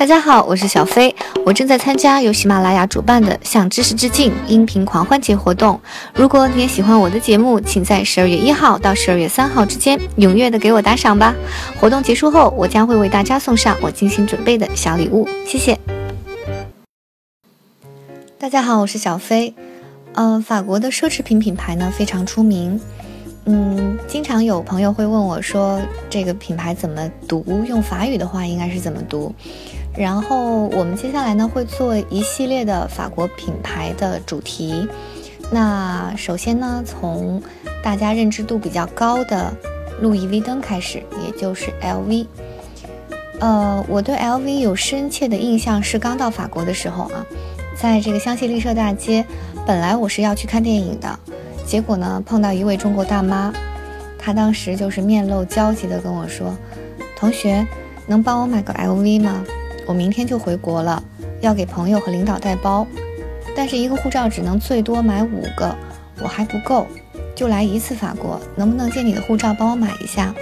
大家好，我是小飞，我正在参加由喜马拉雅主办的向知识致敬音频狂欢节活动。如果你也喜欢我的节目，请在十二月一号到十二月三号之间踊跃的给我打赏吧。活动结束后，我将会为大家送上我精心准备的小礼物，谢谢。大家好，我是小飞。呃，法国的奢侈品品牌呢非常出名，嗯，经常有朋友会问我说这个品牌怎么读，用法语的话应该是怎么读。然后我们接下来呢会做一系列的法国品牌的主题。那首先呢，从大家认知度比较高的路易威登开始，也就是 LV。呃，我对 LV 有深切的印象是刚到法国的时候啊，在这个香榭丽舍大街，本来我是要去看电影的，结果呢碰到一位中国大妈，她当时就是面露焦急的跟我说：“同学，能帮我买个 LV 吗？”我明天就回国了，要给朋友和领导带包，但是一个护照只能最多买五个，我还不够，就来一次法国，能不能借你的护照帮我买一下？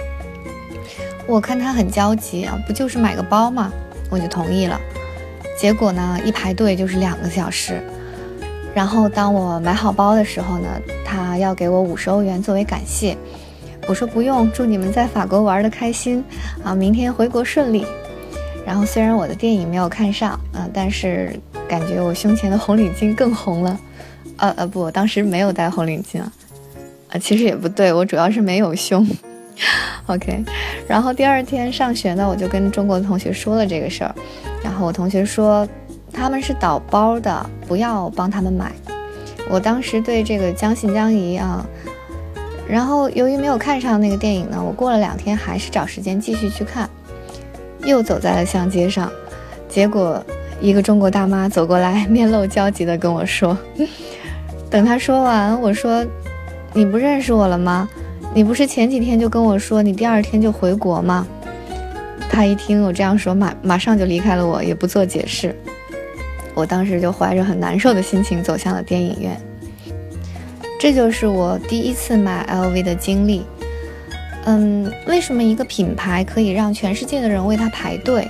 我看他很焦急啊，不就是买个包吗？我就同意了。结果呢，一排队就是两个小时。然后当我买好包的时候呢，他要给我五十欧元作为感谢，我说不用，祝你们在法国玩的开心啊，明天回国顺利。然后虽然我的电影没有看上啊，但是感觉我胸前的红领巾更红了。呃呃不，我当时没有戴红领巾啊，啊其实也不对，我主要是没有胸。OK，然后第二天上学呢，我就跟中国的同学说了这个事儿，然后我同学说他们是倒包的，不要帮他们买。我当时对这个将信将疑啊，然后由于没有看上那个电影呢，我过了两天还是找时间继续去看。又走在了巷街上，结果一个中国大妈走过来，面露焦急地跟我说：“ 等她说完，我说，你不认识我了吗？你不是前几天就跟我说你第二天就回国吗？”她一听我这样说，马马上就离开了我，也不做解释。我当时就怀着很难受的心情走向了电影院。这就是我第一次买 LV 的经历。嗯，为什么一个品牌可以让全世界的人为它排队，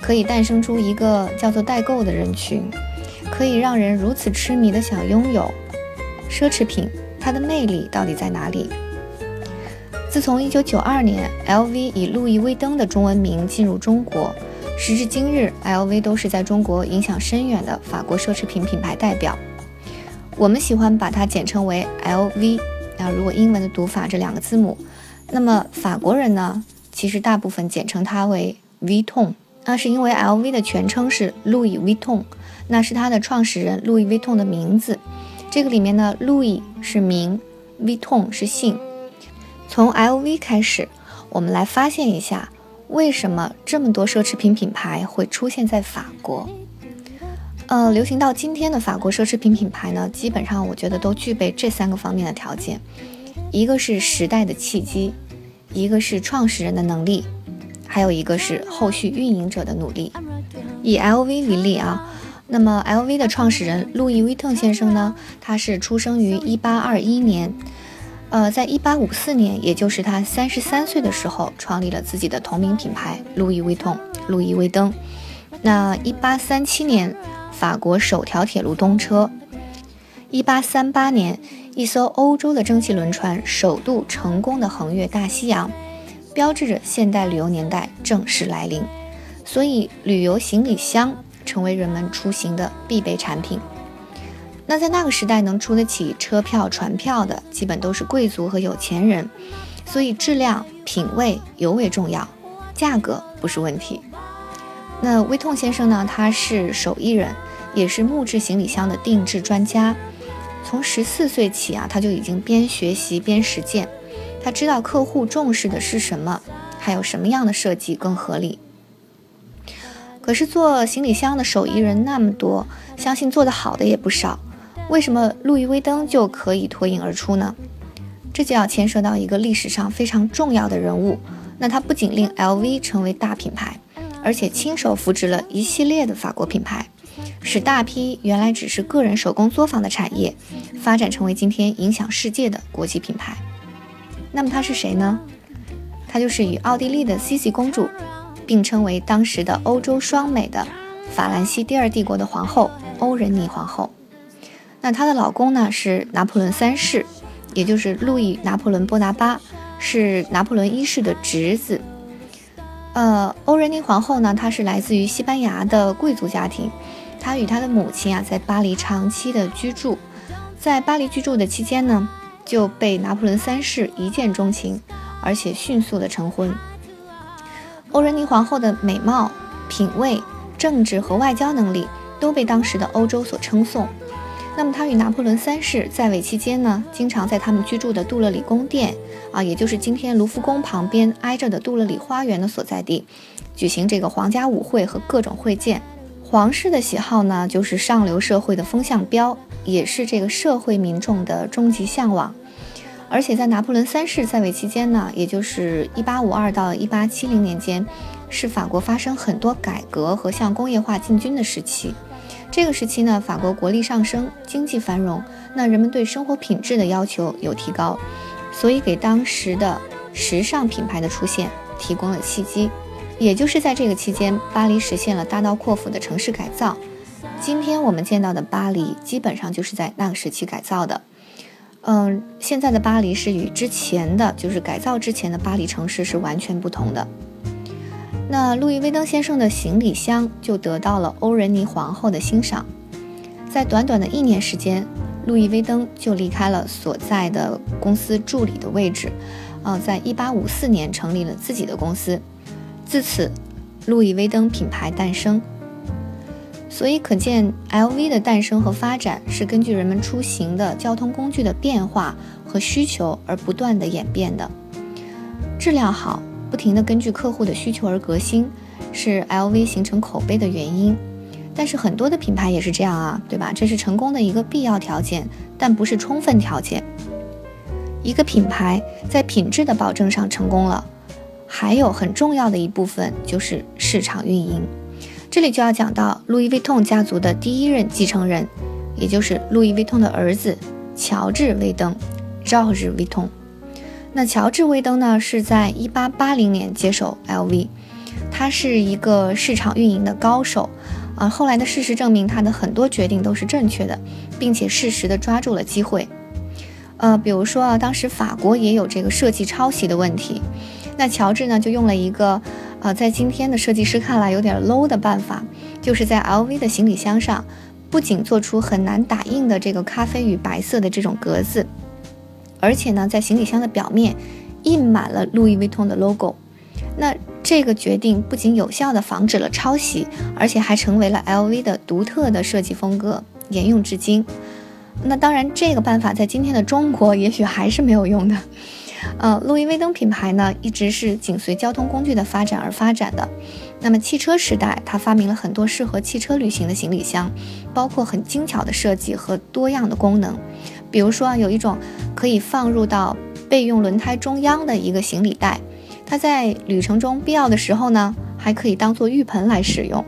可以诞生出一个叫做代购的人群，可以让人如此痴迷的想拥有奢侈品？它的魅力到底在哪里？自从1992年 LV 以路易威登的中文名进入中国，时至今日，LV 都是在中国影响深远的法国奢侈品品牌代表。我们喜欢把它简称为 LV，啊，如果英文的读法这两个字母。那么法国人呢，其实大部分简称它为 Vuitton，那是因为 LV 的全称是 Louis Vuitton，那是它的创始人路易威通的名字。这个里面呢，Louis 是名，Vuitton 是姓。从 LV 开始，我们来发现一下，为什么这么多奢侈品品牌会出现在法国？呃，流行到今天的法国奢侈品品牌呢，基本上我觉得都具备这三个方面的条件。一个是时代的契机，一个是创始人的能力，还有一个是后续运营者的努力。以 LV 为例啊，那么 LV 的创始人路易威登先生呢，他是出生于1821年，呃，在1854年，也就是他三十三岁的时候，创立了自己的同名品牌路易威登。路易威登。那1837年，法国首条铁路通车。1838年。一艘欧洲的蒸汽轮船首度成功的横越大西洋，标志着现代旅游年代正式来临。所以，旅游行李箱成为人们出行的必备产品。那在那个时代，能出得起车票、船票的，基本都是贵族和有钱人。所以，质量、品味尤为重要，价格不是问题。那威痛先生呢？他是手艺人，也是木质行李箱的定制专家。从十四岁起啊，他就已经边学习边实践。他知道客户重视的是什么，还有什么样的设计更合理。可是做行李箱的手艺人那么多，相信做得好的也不少。为什么路易威登就可以脱颖而出呢？这就要牵涉到一个历史上非常重要的人物。那他不仅令 LV 成为大品牌，而且亲手扶植了一系列的法国品牌。使大批原来只是个人手工作坊的产业，发展成为今天影响世界的国际品牌。那么他是谁呢？他就是与奥地利的茜茜公主并称为当时的欧洲双美的法兰西第二帝国的皇后欧仁妮皇后。那她的老公呢是拿破仑三世，也就是路易拿破仑波拿巴，是拿破仑一世的侄子。呃，欧仁妮皇后呢，她是来自于西班牙的贵族家庭，他与他的母亲啊在巴黎长期的居住，在巴黎居住的期间呢，就被拿破仑三世一见钟情，而且迅速的成婚。欧仁妮皇后的美貌、品味、政治和外交能力都被当时的欧洲所称颂。那么，她与拿破仑三世在位期间呢，经常在他们居住的杜勒里宫殿啊，也就是今天卢浮宫旁边挨着的杜勒里花园的所在地，举行这个皇家舞会和各种会见。皇室的喜好呢，就是上流社会的风向标，也是这个社会民众的终极向往。而且在拿破仑三世在位期间呢，也就是一八五二到一八七零年间，是法国发生很多改革和向工业化进军的时期。这个时期呢，法国国力上升，经济繁荣，那人们对生活品质的要求有提高，所以给当时的时尚品牌的出现提供了契机。也就是在这个期间，巴黎实现了大刀阔斧的城市改造。今天我们见到的巴黎，基本上就是在那个时期改造的。嗯，现在的巴黎是与之前的就是改造之前的巴黎城市是完全不同的。那路易威登先生的行李箱就得到了欧仁妮皇后的欣赏。在短短的一年时间，路易威登就离开了所在的公司助理的位置，啊，在一八五四年成立了自己的公司，自此，路易威登品牌诞生。所以可见，LV 的诞生和发展是根据人们出行的交通工具的变化和需求而不断的演变的。质量好，不停的根据客户的需求而革新，是 LV 形成口碑的原因。但是很多的品牌也是这样啊，对吧？这是成功的一个必要条件，但不是充分条件。一个品牌在品质的保证上成功了，还有很重要的一部分就是市场运营。这里就要讲到路易威登家族的第一任继承人，也就是路易威登的儿子乔治威登 （George Vuitton）。那乔治威登呢，是在1880年接手 LV，他是一个市场运营的高手啊。后来的事实证明，他的很多决定都是正确的，并且适时的抓住了机会。呃，比如说啊，当时法国也有这个设计抄袭的问题，那乔治呢就用了一个。呃，在今天的设计师看来有点 low 的办法，就是在 LV 的行李箱上，不仅做出很难打印的这个咖啡与白色的这种格子，而且呢，在行李箱的表面印满了路易威登的 logo。那这个决定不仅有效的防止了抄袭，而且还成为了 LV 的独特的设计风格，沿用至今。那当然，这个办法在今天的中国也许还是没有用的。呃，路易威登品牌呢，一直是紧随交通工具的发展而发展的。那么汽车时代，它发明了很多适合汽车旅行的行李箱，包括很精巧的设计和多样的功能。比如说啊，有一种可以放入到备用轮胎中央的一个行李袋，它在旅程中必要的时候呢，还可以当做浴盆来使用。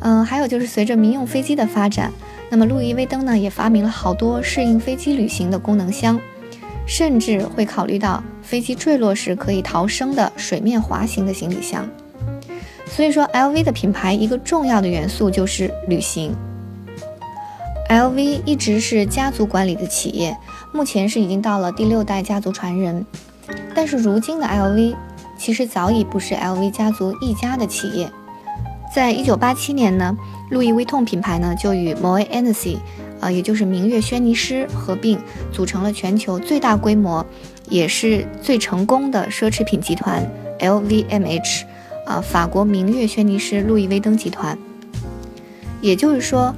嗯，还有就是随着民用飞机的发展，那么路易威登呢，也发明了好多适应飞机旅行的功能箱。甚至会考虑到飞机坠落时可以逃生的水面滑行的行李箱。所以说，LV 的品牌一个重要的元素就是旅行。LV 一直是家族管理的企业，目前是已经到了第六代家族传人。但是如今的 LV 其实早已不是 LV 家族一家的企业。在一九八七年呢，路易威登品牌呢就与 Moët Hennessy。呃，也就是明月轩尼诗合并组成了全球最大规模，也是最成功的奢侈品集团 LVMH，啊，法国明月轩尼诗路易威登集团。也就是说，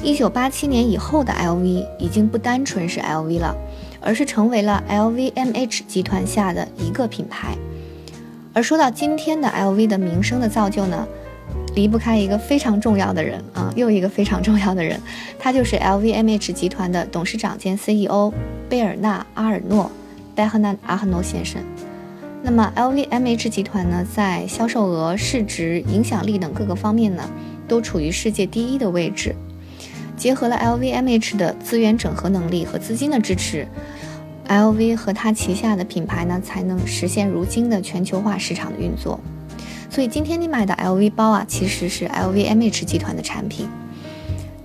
一九八七年以后的 LV 已经不单纯是 LV 了，而是成为了 LVMH 集团下的一个品牌。而说到今天的 LV 的名声的造就呢？离不开一个非常重要的人啊，又一个非常重要的人，他就是 LVMH 集团的董事长兼 CEO 贝尔纳阿尔诺 （Bernard Arnault 先生）。那么 LVMH 集团呢，在销售额、市值、影响力等各个方面呢，都处于世界第一的位置。结合了 LVMH 的资源整合能力和资金的支持，LV 和它旗下的品牌呢，才能实现如今的全球化市场的运作。所以今天你买的 LV 包啊，其实是 LVMH 集团的产品。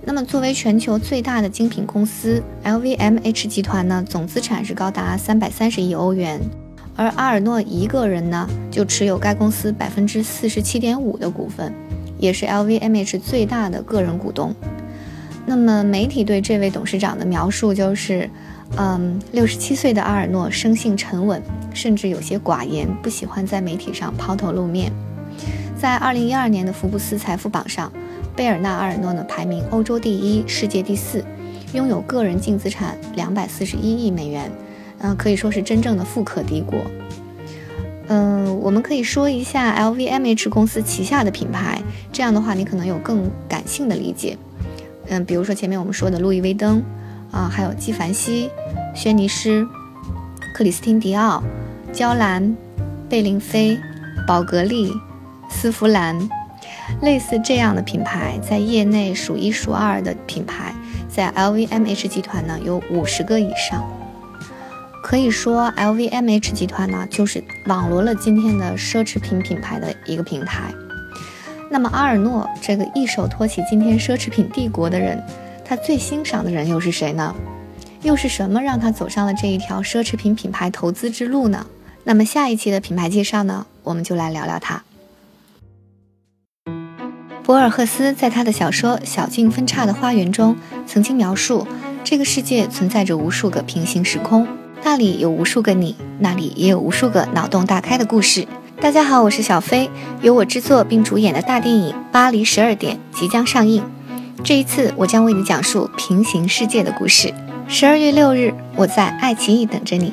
那么作为全球最大的精品公司，LVMH 集团呢，总资产是高达三百三十亿欧元，而阿尔诺一个人呢，就持有该公司百分之四十七点五的股份，也是 LVMH 最大的个人股东。那么媒体对这位董事长的描述就是，嗯，六十七岁的阿尔诺生性沉稳，甚至有些寡言，不喜欢在媒体上抛头露面。在二零一二年的福布斯财富榜上，贝尔纳阿尔诺呢排名欧洲第一，世界第四，拥有个人净资产两百四十一亿美元，嗯，可以说是真正的富可敌国。嗯，我们可以说一下 LVMH 公司旗下的品牌，这样的话你可能有更感性的理解。嗯，比如说前面我们说的路易威登，啊，还有纪梵希、轩尼诗、克里斯汀迪奥、娇兰、贝玲妃、宝格丽、丝芙兰，类似这样的品牌，在业内数一数二的品牌，在 LVMH 集团呢有五十个以上。可以说，LVMH 集团呢就是网罗了今天的奢侈品品牌的一个平台。那么阿尔诺这个一手托起今天奢侈品帝国的人，他最欣赏的人又是谁呢？又是什么让他走上了这一条奢侈品品牌投资之路呢？那么下一期的品牌介绍呢，我们就来聊聊他。博尔赫斯在他的小说《小径分岔的花园》中曾经描述，这个世界存在着无数个平行时空，那里有无数个你，那里也有无数个脑洞大开的故事。大家好，我是小飞，由我制作并主演的大电影《巴黎十二点》即将上映。这一次，我将为你讲述平行世界的故事。十二月六日，我在爱奇艺等着你。